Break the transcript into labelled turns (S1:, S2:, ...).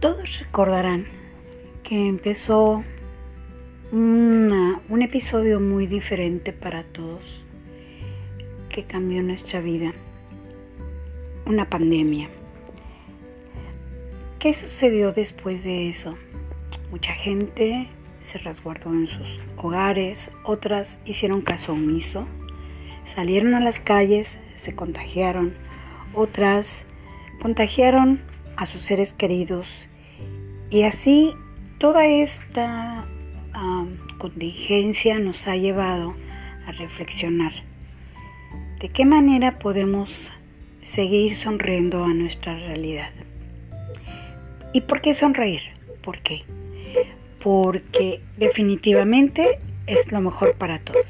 S1: Todos recordarán que empezó un episodio muy diferente para todos que cambió nuestra vida. Una pandemia. ¿Qué sucedió después de eso? Mucha gente se resguardó en sus hogares, otras hicieron caso omiso, salieron a las calles, se contagiaron, otras contagiaron a sus seres queridos y así toda esta contingencia nos ha llevado a reflexionar de qué manera podemos seguir sonriendo a nuestra realidad. ¿Y por qué sonreír? ¿Por qué? Porque definitivamente es lo mejor para todos.